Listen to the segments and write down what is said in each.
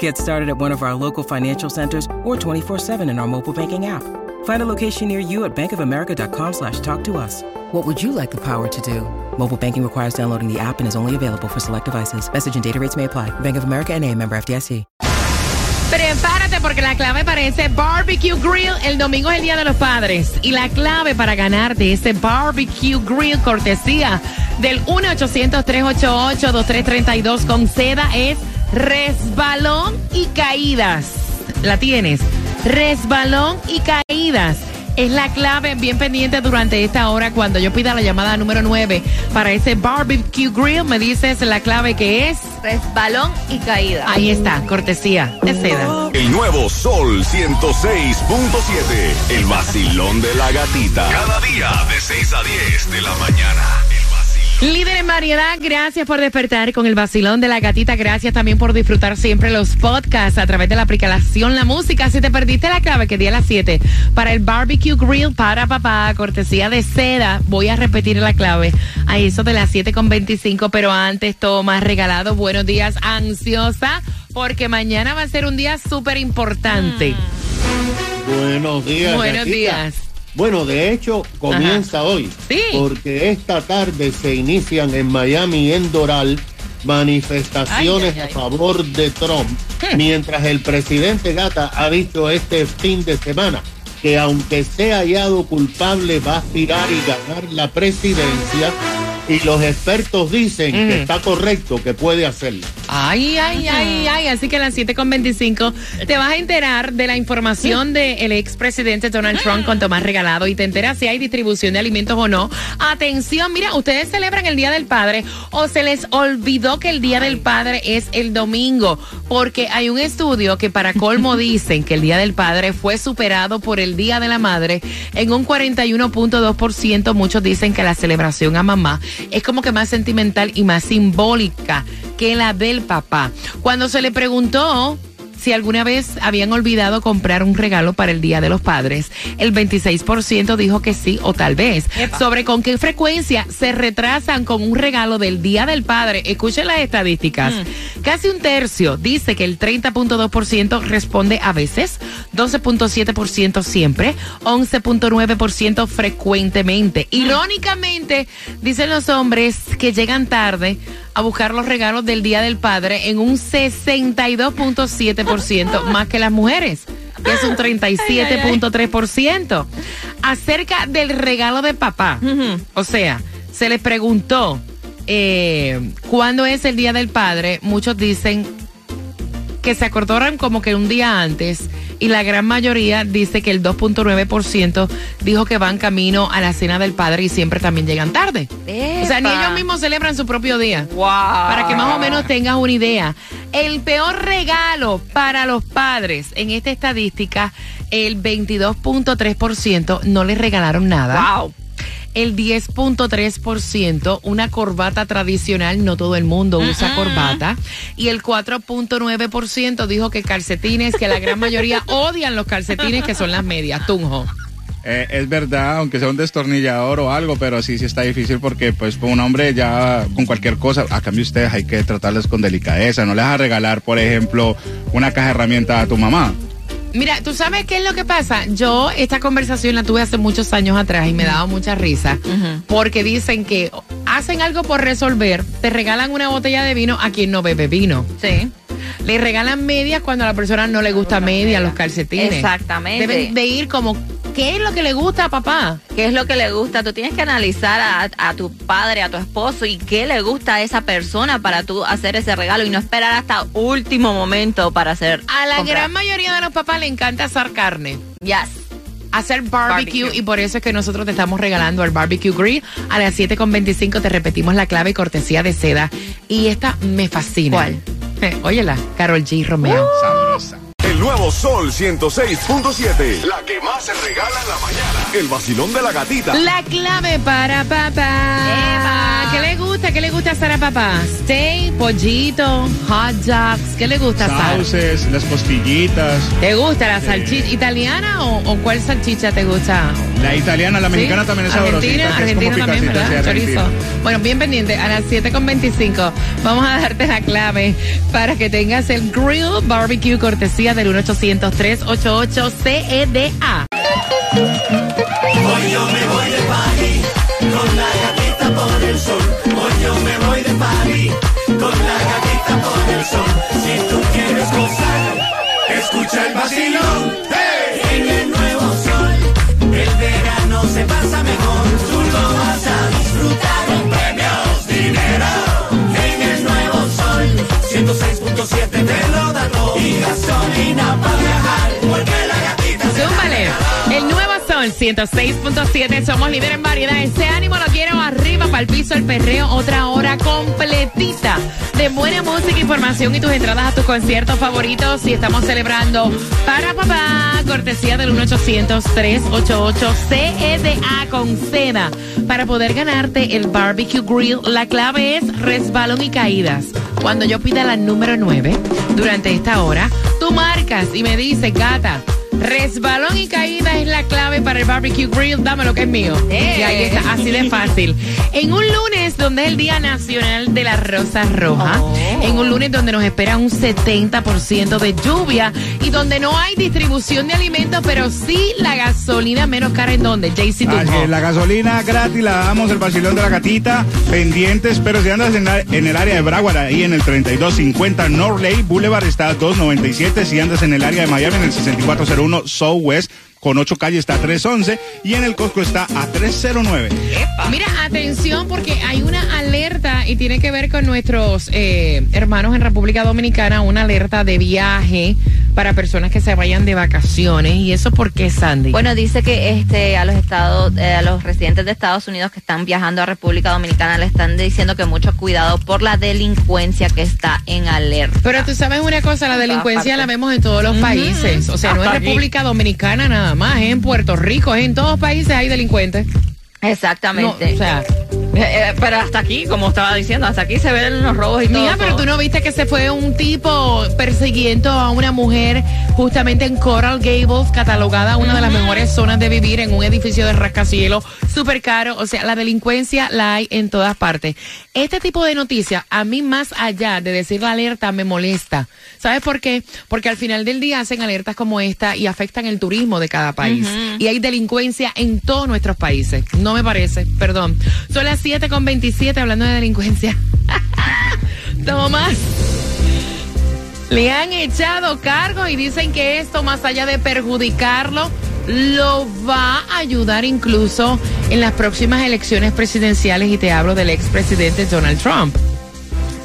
Get started at one of our local financial centers or 24-7 in our mobile banking app. Find a location near you at bankofamerica.com slash talk to us. What would you like the power to do? Mobile banking requires downloading the app and is only available for select devices. Message and data rates may apply. Bank of America and a member FDIC. Prepárate porque la clave para ese barbecue grill el domingo es el Día de los Padres. Y la clave para ganar de ese barbecue grill cortesía del 1-800-388-2332 con seda es resbalón y caídas. ¿La tienes? Resbalón y caídas. Es la clave bien pendiente durante esta hora cuando yo pida la llamada número 9 para ese barbecue grill. Me dices la clave que es resbalón y caída. Ahí está, cortesía de seda. El nuevo Sol 106.7. El vacilón de la gatita. Cada día de 6 a 10 de la mañana. Líder en variedad, gracias por despertar con el vacilón de la gatita. Gracias también por disfrutar siempre los podcasts a través de la aplicación La Música. Si te perdiste la clave que di a las 7 para el barbecue grill para papá, cortesía de seda, voy a repetir la clave a eso de las 7 con 25. Pero antes, todo más regalado. Buenos días, ansiosa, porque mañana va a ser un día súper importante. Buenos días. Buenos gatita. días. Bueno, de hecho, comienza hoy. Sí. Porque esta tarde se inician en Miami, en Doral, manifestaciones Ay, ay, ay. a favor de Trump. Hmm. Mientras el presidente Gata ha dicho este fin de semana que aunque sea hallado culpable va a aspirar y ganar la presidencia. Y los expertos dicen que está correcto, que puede hacerlo. Ay, ay, ay, ay. Así que a las 7.25 te vas a enterar de la información del expresidente Donald Trump con Tomás Regalado y te enteras si hay distribución de alimentos o no. Atención, mira, ustedes celebran el Día del Padre o se les olvidó que el Día del Padre es el domingo, porque hay un estudio que para colmo dicen que el Día del Padre fue superado por el Día de la Madre en un 41.2%. Muchos dicen que la celebración a mamá es como que más sentimental y más simbólica que la del papá. Cuando se le preguntó si alguna vez habían olvidado comprar un regalo para el Día de los Padres, el 26% dijo que sí o tal vez. Sobre con qué frecuencia se retrasan con un regalo del Día del Padre. Escuchen las estadísticas. Casi un tercio dice que el 30.2% responde a veces, 12.7% siempre, 11.9% frecuentemente. Irónicamente, dicen los hombres que llegan tarde a buscar los regalos del Día del Padre en un 62.7% más que las mujeres, que es un 37.3%. Acerca del regalo de papá, o sea, se les preguntó eh, cuándo es el Día del Padre, muchos dicen que se acordaron como que un día antes y la gran mayoría dice que el 2.9% dijo que van camino a la cena del padre y siempre también llegan tarde. O sea, ni ellos mismos celebran su propio día. Wow. Para que más o menos tengas una idea. El peor regalo para los padres en esta estadística, el 22.3% no les regalaron nada. Wow. El 10.3%, una corbata tradicional, no todo el mundo usa corbata. Y el 4.9% dijo que calcetines, que la gran mayoría odian los calcetines, que son las medias. Tunjo. Eh, es verdad, aunque sea un destornillador o algo, pero sí, sí está difícil porque pues un hombre ya con cualquier cosa, a cambio ustedes hay que tratarles con delicadeza, no les vas a regalar, por ejemplo, una caja de herramientas a tu mamá. Mira, ¿tú sabes qué es lo que pasa? Yo esta conversación la tuve hace muchos años atrás y me daba mucha risa porque dicen que hacen algo por resolver, te regalan una botella de vino a quien no bebe vino. Sí. Le regalan medias cuando a la persona no le gusta medias, los calcetines. Exactamente. Deben de ir como, ¿qué es lo que le gusta a papá? ¿Qué es lo que le gusta? Tú tienes que analizar a, a tu padre, a tu esposo y qué le gusta a esa persona para tú hacer ese regalo y no esperar hasta último momento para hacer. A la comprar. gran mayoría de los papás le encanta asar carne. Yes. hacer barbecue, Barbecue. y por eso es que nosotros te estamos regalando el barbecue grill a las 7.25 te repetimos la clave y cortesía de seda y esta me fascina ¿Cuál? Eh, óyela Carol G Romeo Sabrosa. El nuevo Sol 106.7. La que más se regala en la mañana. El vacilón de la gatita. La clave para papá. Eva. ¿Qué le gusta? ¿Qué le gusta hacer a papá? Steak, pollito, hot dogs. ¿Qué le gusta hacer? Sauces, las costillitas. ¿Te gusta la salchicha italiana o, o cuál salchicha te gusta? La italiana, la mexicana ¿Sí? también es Argentina, sabrosita. es Argentina también, ¿verdad? Chorizo. Bueno, bien pendiente, a las 7.25 vamos a darte la clave para que tengas el Grill Barbecue cortesía del 1-800-388-CEDA. Hoy yo me voy de 106.7. Somos líderes en variedad. Ese ánimo lo quiero arriba para el piso, el perreo. Otra hora completita de buena música, información y tus entradas a tus conciertos favoritos. Y estamos celebrando para papá, cortesía del 1-800-388-CEDA con seda. Para poder ganarte el barbecue grill, la clave es resbalón y caídas. Cuando yo pida la número 9 durante esta hora, tú marcas y me dices, gata. Resbalón y caída es la clave para el barbecue grill. Dame lo que es mío. Eh. Y ahí está, así de fácil. En un lunes donde es el Día Nacional de la Rosa Roja. Oh. En un lunes donde nos espera un 70% de lluvia y donde no hay distribución de alimentos, pero sí la gasolina menos cara en donde. JC la gasolina gratis la damos, el vacilón de la gatita, pendientes, pero si andas en, la- en el área de Broward, ahí en el 3250 Norley Boulevard está a 297, si andas en el área de Miami, en el 6401 Southwest, con ocho calles está a 311, y en el Costco está a 309. Mira, atención porque hay una alerta y tiene que ver con nuestros eh, hermanos en República Dominicana, una alerta de viaje para personas que se vayan de vacaciones. ¿Y eso por qué, Sandy? Bueno, dice que este a los estados, eh, a los residentes de Estados Unidos que están viajando a República Dominicana le están diciendo que mucho cuidado por la delincuencia que está en alerta. Pero tú sabes una cosa, la delincuencia la vemos en todos los países. O sea, no es. República Dominicana nada más, es en Puerto Rico, es en todos los países hay delincuentes. No, Exactamente. o sea, Eh, eh, pero hasta aquí, como estaba diciendo, hasta aquí se ven los robos y todo. Mija, pero tú no viste que se fue un tipo persiguiendo a una mujer justamente en Coral Gables, catalogada una de las mejores zonas de vivir en un edificio de rascacielos súper caro. O sea, la delincuencia la hay en todas partes. Este tipo de noticias, a mí más allá de decir la alerta, me molesta. ¿Sabes por qué? Porque al final del día hacen alertas como esta y afectan el turismo de cada país. Y hay delincuencia en todos nuestros países. No me parece, perdón. Son las 7 con 27 hablando de delincuencia. Tomás. Le han echado cargo y dicen que esto, más allá de perjudicarlo, lo va a ayudar incluso en las próximas elecciones presidenciales. Y te hablo del expresidente Donald Trump.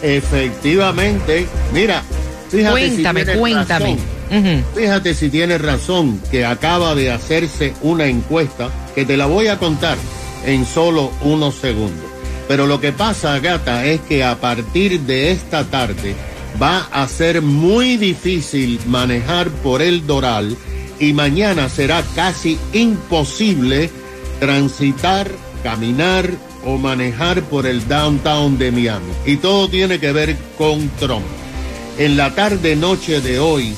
Efectivamente, mira, fíjate Cuéntame, si cuéntame. razón. Fíjate si tienes razón que acaba de hacerse una encuesta que te la voy a contar en solo unos segundos. Pero lo que pasa, gata, es que a partir de esta tarde va a ser muy difícil manejar por el Doral y mañana será casi imposible transitar, caminar o manejar por el downtown de Miami. Y todo tiene que ver con Trump. En la tarde noche de hoy,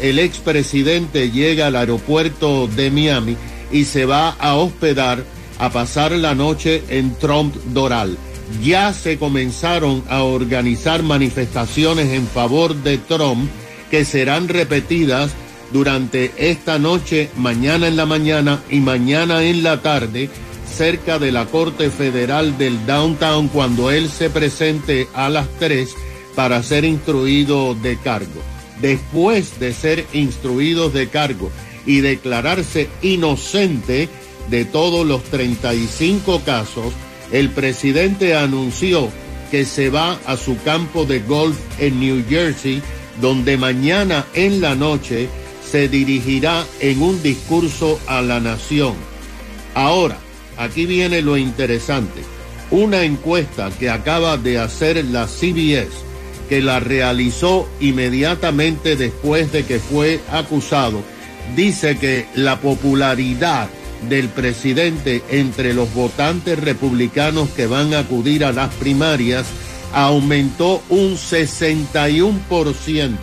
el expresidente llega al aeropuerto de Miami y se va a hospedar a pasar la noche en Trump Doral. Ya se comenzaron a organizar manifestaciones en favor de Trump que serán repetidas durante esta noche, mañana en la mañana y mañana en la tarde, cerca de la Corte Federal del Downtown cuando él se presente a las 3 para ser instruido de cargo. Después de ser instruidos de cargo y declararse inocente de todos los 35 casos, el presidente anunció que se va a su campo de golf en New Jersey, donde mañana en la noche se dirigirá en un discurso a la nación. Ahora, aquí viene lo interesante. Una encuesta que acaba de hacer la CBS, que la realizó inmediatamente después de que fue acusado, dice que la popularidad del presidente entre los votantes republicanos que van a acudir a las primarias aumentó un 61%.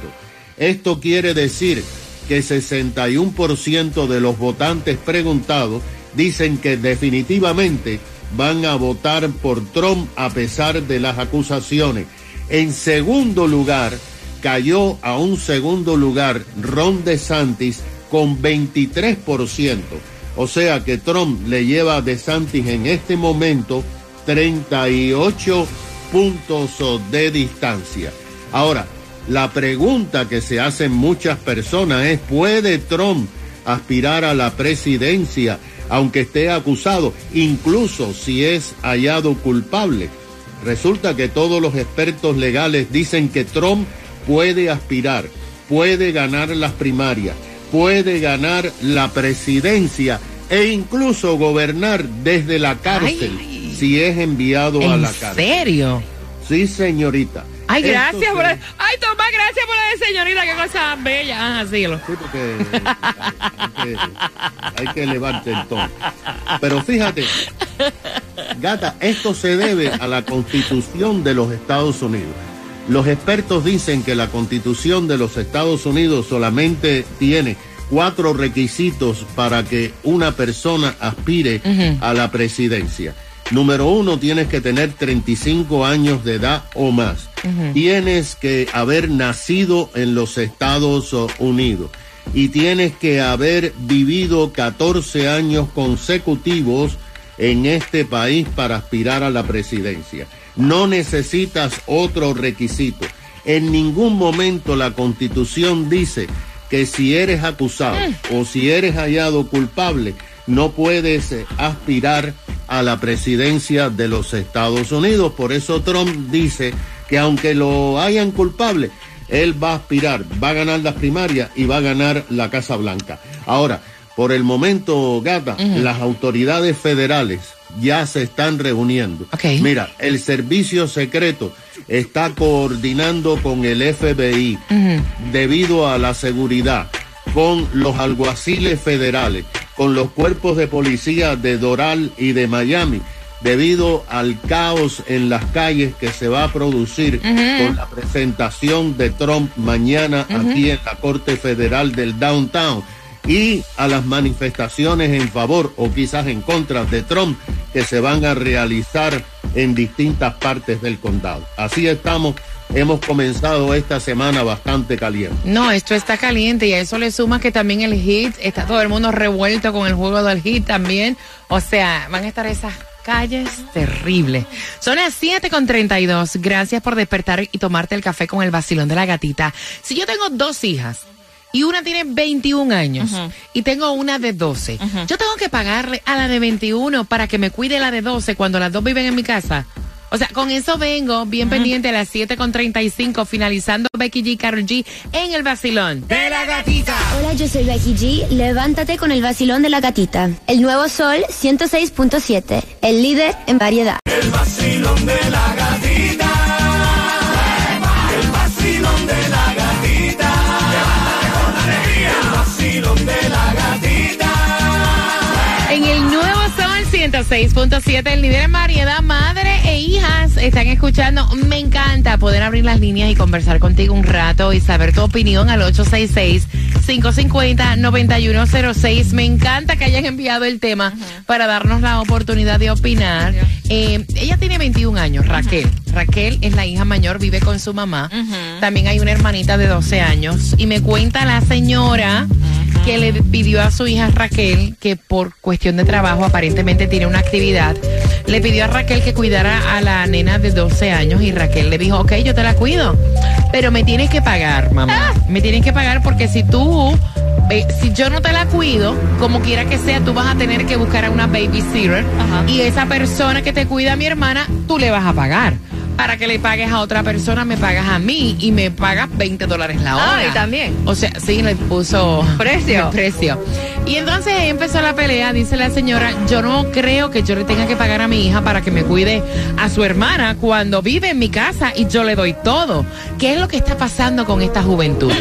Esto quiere decir que 61% de los votantes preguntados dicen que definitivamente van a votar por Trump a pesar de las acusaciones. En segundo lugar, cayó a un segundo lugar Ron DeSantis con 23%. O sea que Trump le lleva a DeSantis en este momento 38 puntos de distancia. Ahora, la pregunta que se hacen muchas personas es, ¿puede Trump aspirar a la presidencia aunque esté acusado, incluso si es hallado culpable? Resulta que todos los expertos legales dicen que Trump puede aspirar, puede ganar las primarias, puede ganar la presidencia e incluso gobernar desde la cárcel Ay. si es enviado a ¿En la cárcel. serio? Sí, señorita. Ay, Esto gracias se- por... Ay, Tomás, gracias por la de señorita, qué cosa bella. Ajá. Sí, porque hay que, hay que elevarte el tono. Pero fíjate, gata, esto se debe a la constitución de los Estados Unidos. Los expertos dicen que la constitución de los Estados Unidos solamente tiene cuatro requisitos para que una persona aspire a la presidencia. Número uno, tienes que tener 35 años de edad o más. Tienes que haber nacido en los Estados Unidos y tienes que haber vivido 14 años consecutivos en este país para aspirar a la presidencia. No necesitas otro requisito. En ningún momento la constitución dice que si eres acusado o si eres hallado culpable, no puedes eh, aspirar a la presidencia de los Estados Unidos. Por eso Trump dice que aunque lo hayan culpable, él va a aspirar, va a ganar las primarias y va a ganar la Casa Blanca. Ahora, por el momento, Gata, las autoridades federales ya se están reuniendo. Mira, el servicio secreto está coordinando con el FBI debido a la seguridad, con los alguaciles federales, con los cuerpos de policía de Doral y de Miami, debido al caos en las calles que se va a producir con la presentación de Trump mañana aquí en la Corte Federal del Downtown y a las manifestaciones en favor o quizás en contra de Trump que se van a realizar en distintas partes del condado. Así estamos, hemos comenzado esta semana bastante caliente. No, esto está caliente y a eso le suma que también el hit, está todo el mundo revuelto con el juego del hit también. O sea, van a estar esas calles terribles. Son las 7 con 32. Gracias por despertar y tomarte el café con el vacilón de la gatita. Si yo tengo dos hijas y una tiene 21 años y tengo una de 12, yo tengo que pagarle a la de 21 para que me cuide la de 12 cuando las dos viven en mi casa. O sea, con eso vengo bien pendiente a las 7 con 35, finalizando Becky G y Carol G en el vacilón. De la gatita. Hola, yo soy Becky G. Levántate con el vacilón de la gatita. El nuevo sol 106.7. El líder en variedad. El vacilón de la gatita. 106.7, el líder en variedad, madre e hijas están escuchando. Me encanta poder abrir las líneas y conversar contigo un rato y saber tu opinión al 866-550-9106. Me encanta que hayan enviado el tema para darnos la oportunidad de opinar. Eh, ella tiene 21 años, Raquel. Raquel es la hija mayor, vive con su mamá. También hay una hermanita de 12 años. Y me cuenta la señora que le pidió a su hija Raquel, que por cuestión de trabajo aparentemente tiene una actividad, le pidió a Raquel que cuidara a la nena de 12 años y Raquel le dijo, ok, yo te la cuido, pero me tienes que pagar, mamá. Me tienes que pagar porque si tú, eh, si yo no te la cuido, como quiera que sea, tú vas a tener que buscar a una babysitter y esa persona que te cuida a mi hermana, tú le vas a pagar. Para que le pagues a otra persona, me pagas a mí y me pagas 20 dólares la hora. Ah, y también. O sea, sí, le puso Precio. el precio. Y entonces ahí empezó la pelea, dice la señora, yo no creo que yo le tenga que pagar a mi hija para que me cuide a su hermana cuando vive en mi casa y yo le doy todo. ¿Qué es lo que está pasando con esta juventud?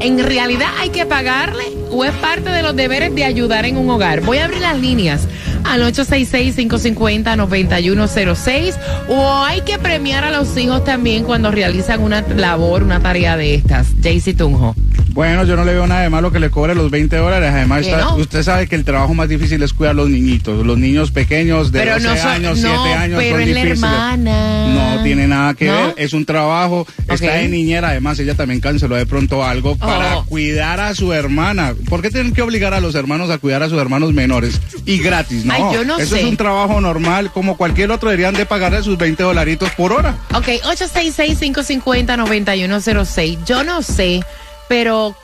¿En realidad hay que pagarle o es parte de los deberes de ayudar en un hogar? Voy a abrir las líneas al 866-550-9106 o hay que premiar a los hijos también cuando realizan una labor, una tarea de estas. Jaycee Tunjo. Bueno, yo no le veo nada de malo que le cobre los 20 dólares. Además, ¿Qué está- no? usted sabe que el trabajo más difícil es cuidar a los niñitos. Los niños pequeños de Pero 12 no son- años, no, 7 años pero son es la difíciles. hermana. No tiene nada que ver. Es un trabajo. Está de niñera. Además, ella también canceló de pronto algo para Oh. cuidar a su hermana. ¿Por qué tienen que obligar a los hermanos a cuidar a sus hermanos menores? Y gratis, ¿no? Ay, yo no Eso sé. es un trabajo normal. Como cualquier otro, deberían de pagarle sus 20 dolaritos por hora. Ok, 866-550-9106. Yo no sé, pero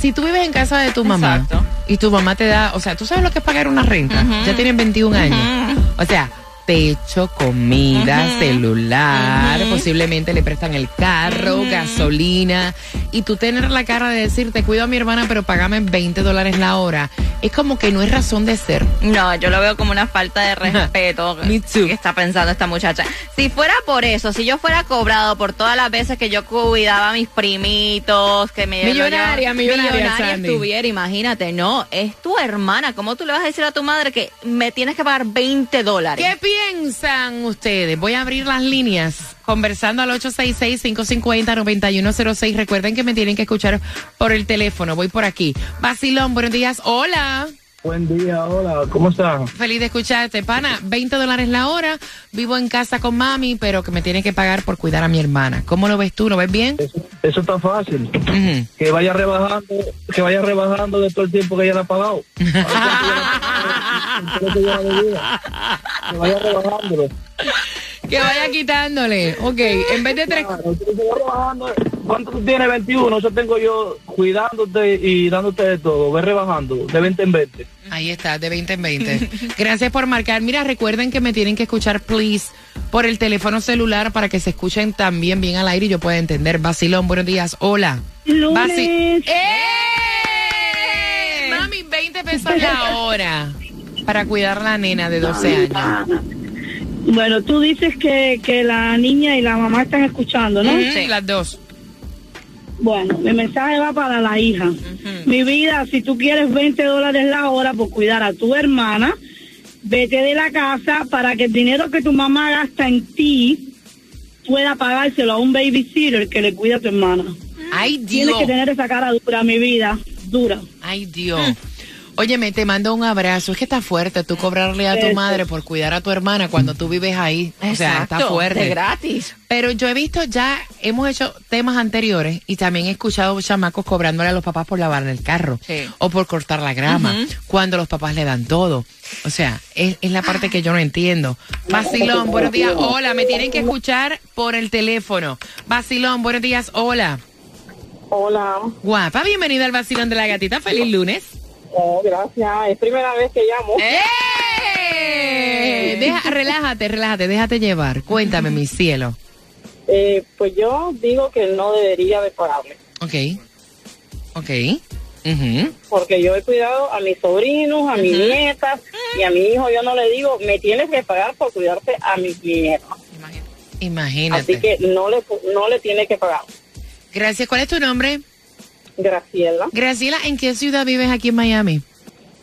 si tú vives en casa de tu mamá Exacto. y tu mamá te da, o sea, tú sabes lo que es pagar una renta. Ya tienen 21 años. O sea, techo, comida, celular, posiblemente le prestan el carro, gasolina. Y tú tener la cara de decir, te cuido a mi hermana, pero pagame 20 dólares la hora. Es como que no es razón de ser. No, yo lo veo como una falta de respeto Me too. que está pensando esta muchacha. Si fuera por eso, si yo fuera cobrado por todas las veces que yo cuidaba a mis primitos, que me Millonaria, lo- millonaria, Sandy. estuviera, imagínate, no, es tu hermana. ¿Cómo tú le vas a decir a tu madre que me tienes que pagar 20 dólares? ¿Qué piensan ustedes? Voy a abrir las líneas conversando al 866-550-9106. Recuerden que me tienen que escuchar por el teléfono. Voy por aquí. Basilón, buenos días. Hola. Buen día, hola, ¿cómo estás? Feliz de escucharte, pana. 20 dólares la hora. Vivo en casa con mami, pero que me tienen que pagar por cuidar a mi hermana. ¿Cómo lo ves tú? ¿Lo ves bien? Eso, eso está fácil. Que vaya rebajando, que vaya rebajando de todo el tiempo que ella le ha pagado. Que vaya rebajándolo. Que vaya quitándole. Ok, en vez de tres... ¿Cuánto tú tienes? 21. Eso tengo yo cuidándote y dándote de todo. Ve rebajando de 20 en 20. Ahí está, de 20 en 20. Gracias por marcar. Mira, recuerden que me tienen que escuchar, please, por el teléfono celular para que se escuchen también bien al aire y yo pueda entender. Basilón, buenos días. Hola. Basi- ¡Eh! Mami, 20 pesos la hora para cuidar a la nena de 12 años. Bueno, tú dices que, que la niña y la mamá están escuchando, ¿no? Ujú, Las dos. Bueno, mi mensaje va para la hija. Mi vida, si tú quieres 20 dólares la hora por cuidar a tu hermana, vete de la casa para que el dinero que tu mamá gasta en ti pueda pagárselo a un babysitter que le cuida a tu hermana. Ay, Tienes Dios. que tener esa cara dura, mi vida, dura. Ay, Dios. Óyeme, te mando un abrazo. Es que está fuerte tú cobrarle a tu madre por cuidar a tu hermana cuando tú vives ahí. O sea, está fuerte. de gratis. Pero yo he visto ya, hemos hecho temas anteriores y también he escuchado chamacos cobrándole a los papás por lavar el carro Sí. o por cortar la grama, cuando los papás le dan todo. O sea, es, es la parte que yo no entiendo. Basilón, buenos días, hola, me tienen que escuchar por el teléfono. Basilón, buenos días, hola. Hola, Guapa, bienvenida al Basilón de la Gatita, feliz lunes. Oh, gracias. Es primera vez que llamo. ¡Eh! Deja, relájate, relájate, déjate llevar. Cuéntame, mi cielo. Eh, pues yo digo que no debería de pagarme. Ok. Ok. Porque yo he cuidado a mis sobrinos, a mis nietas y a mi hijo yo no le digo, me tienes que pagar por cuidarte a mis nietas. Imagínate. Así que no le no le tiene que pagar. Gracias. ¿Cuál es tu nombre? Graciela. Graciela, ¿en qué ciudad vives aquí en Miami?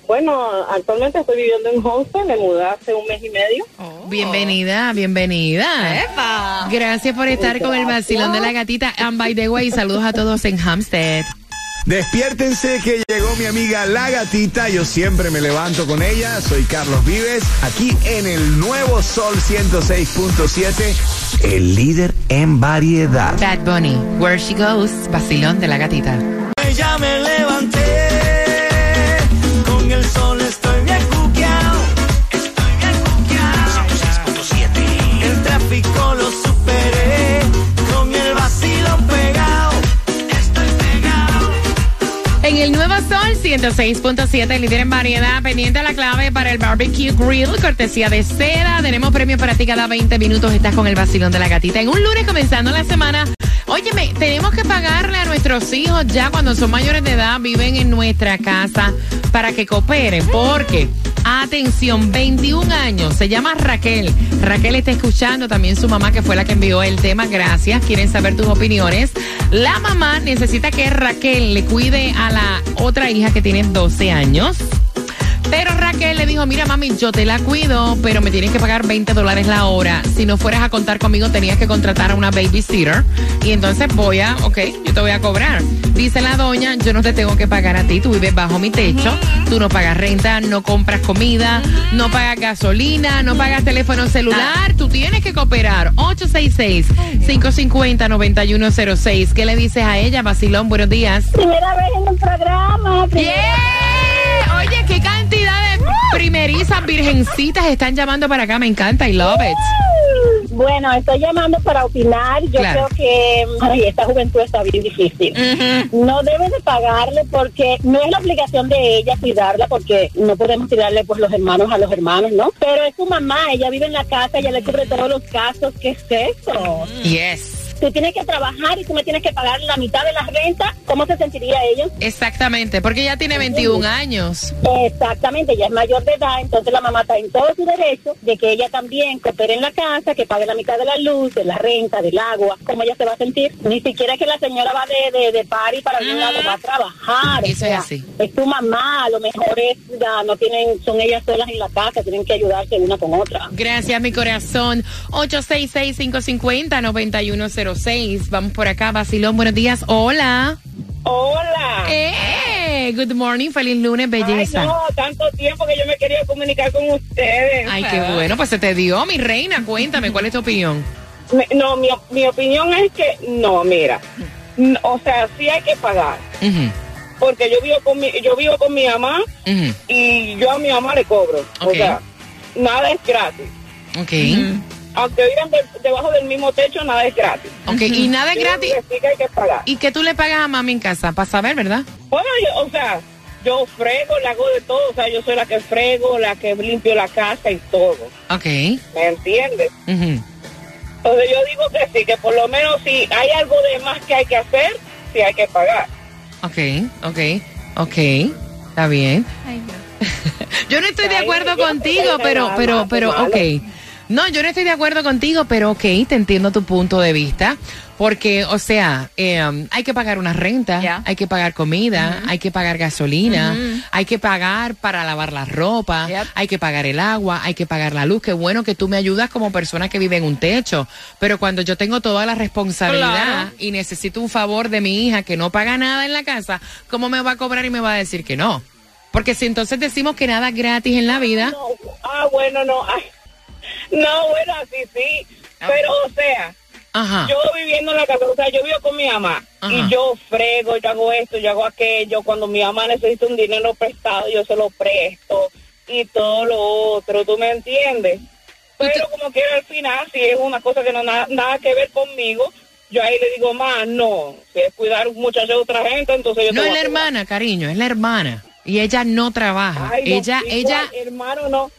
Bueno, actualmente estoy viviendo en Homestead, me mudé hace un mes y medio. Bienvenida, bienvenida. ¡Epa! Gracias por estar con el vacilón de la gatita. And by the way, saludos a todos en Hampstead. Despiértense que llegó mi amiga La Gatita. Yo siempre me levanto con ella. Soy Carlos Vives, aquí en el nuevo Sol 106.7, el líder en variedad. Bad Bunny, Where She Goes, vacilón de la gatita. Ya me levanté, con el sol estoy bien cuqueado. Estoy bien cuqueado. El tráfico lo superé, con el vacilón pegado. Estoy pegado. En el Nuevo Sol 106.7, líder en variedad, pendiente a la clave para el barbecue grill, cortesía de seda. Tenemos premios para ti cada 20 minutos. Estás con el vacilón de la gatita. En un lunes comenzando la semana, Óyeme, tenemos que pagarle a nuestros hijos ya cuando son mayores de edad, viven en nuestra casa para que cooperen. Porque, atención, 21 años, se llama Raquel. Raquel está escuchando también su mamá, que fue la que envió el tema. Gracias. Quieren saber tus opiniones. La mamá necesita que Raquel le cuide a la otra hija que tiene 12 años. Pero Raquel le dijo, mira mami, yo te la cuido, pero me tienes que pagar 20 dólares la hora. Si no fueras a contar conmigo, tenías que contratar a una babysitter. Y entonces voy a, ok, yo te voy a cobrar. Dice la doña, yo no te tengo que pagar a ti, tú vives bajo mi techo, tú no pagas renta, no compras comida, no pagas gasolina, no pagas teléfono celular, tú tienes que cooperar. 866-550-9106. ¿Qué le dices a ella, Basilón? Buenos días. Primera vez en el programa. Yeah. Oye, qué cantidad primerizas virgencitas están llamando para acá. Me encanta. I love it. Bueno, estoy llamando para opinar. Yo Claro. creo que ay, esta juventud está bien difícil. No debe de pagarle porque no es la obligación de ella cuidarla porque no podemos tirarle pues los hermanos a los hermanos, ¿no? Pero es su mamá, ella vive en la casa, ella le cubre todos los gastos. ¿Qué es eso? Yes. Tú tienes que trabajar y tú me tienes que pagar la mitad de las rentas. ¿Cómo se sentiría ella? Exactamente, porque ella tiene 21 años. Exactamente, ella es mayor de edad, entonces la mamá está en todo su derecho de que ella también coopere en la casa, que pague la mitad de la luz, de la renta, del agua. ¿Cómo ella se va a sentir? Ni siquiera que la señora va de, de, de party para algún lado, va a trabajar. o Eso es así. Es tu mamá, a lo mejor es, ya no tienen, son ellas solas en la casa, tienen que ayudarse una con otra. Gracias, mi corazón. 866-550-9106. Vamos por acá, Basilón. Buenos días. Hola. Hola. Eh, good morning. Feliz lunes, belleza. Ay, no, tanto tiempo que yo me quería comunicar con ustedes. Ay, qué bueno. Pues se te dio, mi reina. Cuéntame, ¿cuál es tu opinión? Me- No, mi, mi opinión es que no, mira, o sea, sí hay que pagar, porque yo vivo con mi, yo vivo con mi mamá y yo a mi mamá le cobro, o sea, nada es gratis. Ok. Aunque vivan de- debajo del mismo techo, nada es gratis. Ok, y nada es gratis. creo que sí que hay que pagar. ¿Y qué tú le pagas a mami en casa? Para saber, ¿verdad? Bueno, yo, o sea, yo frego, le hago de todo, o sea, yo soy la que frego, la que limpio la casa y todo, Ok. ¿me entiendes? Ujú. Entonces yo digo que sí, que por lo menos si hay algo de más que hay que hacer, sí hay que pagar. Ok, ok, ok. Está bien. Yo no estoy de acuerdo contigo, pero, pero, pero, ok. No, yo no estoy de acuerdo contigo, pero ok, te entiendo tu punto de vista. Porque, o sea, eh, hay que pagar una renta, hay que pagar comida, hay que pagar gasolina, hay que pagar para lavar la ropa, hay que pagar el agua, hay que pagar la luz. Qué bueno que tú me ayudas como persona que vive en un techo. Pero cuando yo tengo toda la responsabilidad Claro. y necesito un favor de mi hija que no paga nada en la casa, ¿cómo me va a cobrar y me va a decir que no? Porque si entonces decimos que nada es gratis en la vida, Ah, bueno, no. ay, no, bueno, así sí. Pero, o sea, Ajá. yo viviendo en la casa, o sea, yo vivo con mi mamá. Ajá. Y yo frego, yo hago esto, yo hago aquello. Cuando mi mamá necesita un dinero prestado, yo se lo presto. Y todo lo otro, ¿tú me entiendes? Pero como quiera al final, si es una cosa que no nada, nada que ver conmigo, yo ahí le digo, más, no. Si es cuidar un muchacho de otra gente, entonces yo no es la hermana, cariño, es la hermana. Y ella no trabaja. Ay, no, ella, igual, ella, hermano, no.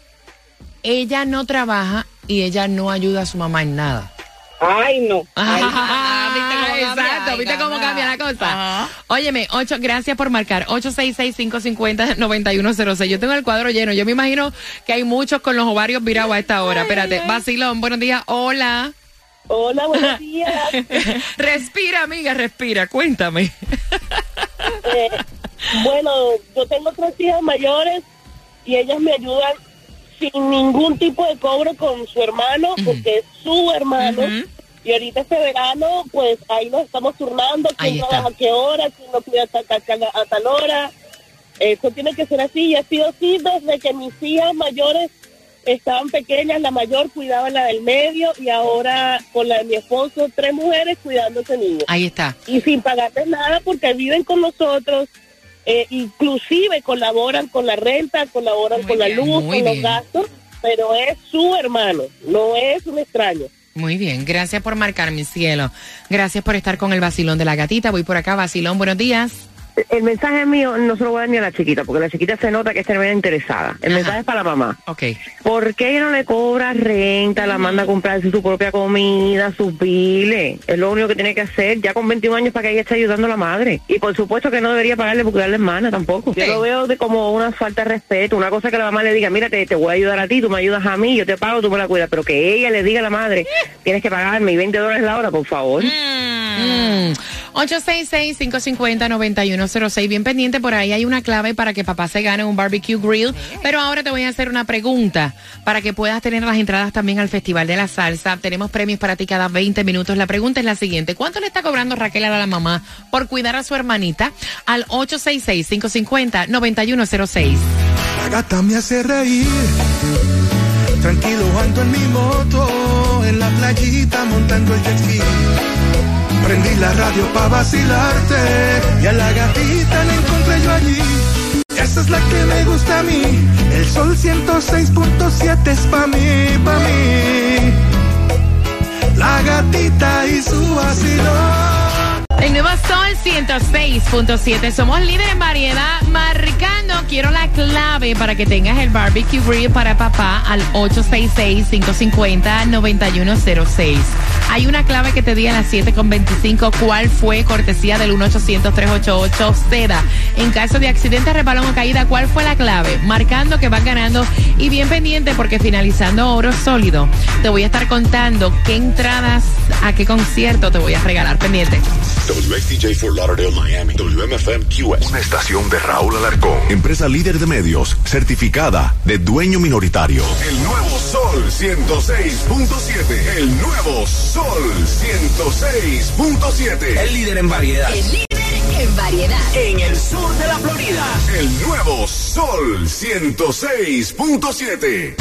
Ella no trabaja y ella no ayuda a su mamá en nada. Ay, no. Ah, ¿viste cómo cambia? exacto, Ay, ¿viste cómo cambia. cambia la cosa? Óyeme, ocho, gracias por marcar. 866-550-9106. Yo tengo el cuadro lleno. Yo me imagino que hay muchos con los ovarios virados a esta hora. Espérate, Vacilón, buenos días. Hola. Hola, buenos días. respira, amiga, respira. Cuéntame. Eh, bueno, yo tengo tres hijas mayores y ellas me ayudan sin ningún tipo de cobro con su hermano, porque es su hermano. Y ahorita este verano, pues ahí nos estamos turnando, quién trabaja a qué hora, quién no cuida a tal, tal- tal- a tal hora. Eso tiene que ser así y ha sido así desde que mis hijas mayores estaban pequeñas, la mayor cuidaba la del medio y ahora con la de mi esposo, tres mujeres cuidando a ese niño Ahí está. y sin pagarles nada porque viven con nosotros, eh, inclusive colaboran con la renta, colaboran con la luz, con los gastos, pero es su hermano, no es un extraño. Muy bien, gracias por marcar, mi cielo. Gracias por estar con el vacilón de la gatita. Voy por acá, vacilón, buenos días. El mensaje mío no se lo voy a dar ni a la chiquita, porque la chiquita se nota que está bien interesada. El mensaje es para la mamá. Ok. ¿Por qué ella no le cobra renta, la manda a comprarse su propia comida, sus biles? Es lo único que tiene que hacer ya con 21 años para que ella esté ayudando a la madre. Y por supuesto que no debería pagarle porque darle hermana tampoco. Yo lo veo de como una falta de respeto, una cosa que la mamá le diga, mira, te, te voy a ayudar a ti, tú me ayudas a mí, yo te pago, tú me la cuidas, pero que ella le diga a la madre, tienes que pagarme y 20 dólares la hora, por favor. Mm. 866-550-9106. Bien pendiente, por ahí hay una clave para que papá se gane un barbecue grill. Pero ahora te voy a hacer una pregunta para que puedas tener las entradas también al Festival de la Salsa. Tenemos premios para ti cada 20 minutos. La pregunta es la siguiente. ¿Cuánto le está cobrando Raquel a la mamá por cuidar a su hermanita? Al 866-550-9106. La gata me hace reír. Tranquilo ando en mi moto, en la playita montando el jet ski. Prendí la radio pa' vacilarte y a la gatita la encontré yo allí. Esa es la que me gusta a mí. El sol 106.7 es pa' mí, pa' mí. La gatita y su vacilón. El nuevo Sol 106.7. Somos líderes en variedad. Clave para que tengas el barbecue grill para papá al 866-550-9106. Hay una clave que te di a las 7.25. ¿Cuál fue? Cortesía del 1-800-388 seda. En caso de accidente, repalón o caída, ¿cuál fue la clave? Marcando que van ganando. Y bien pendiente porque finalizando oro sólido, te voy a estar contando qué entradas a qué concierto te voy a regalar. Pendiente. WXTJ for Lauderdale, Miami. WMFM QS. Una estación de Raúl Alarcón. Empresa líder de medios, certificada de dueño minoritario. El nuevo Sol 106.7. El nuevo Sol 106.7. El líder en variedad. El líder en variedad. En el sur de la Florida. El nuevo Sol 106.7.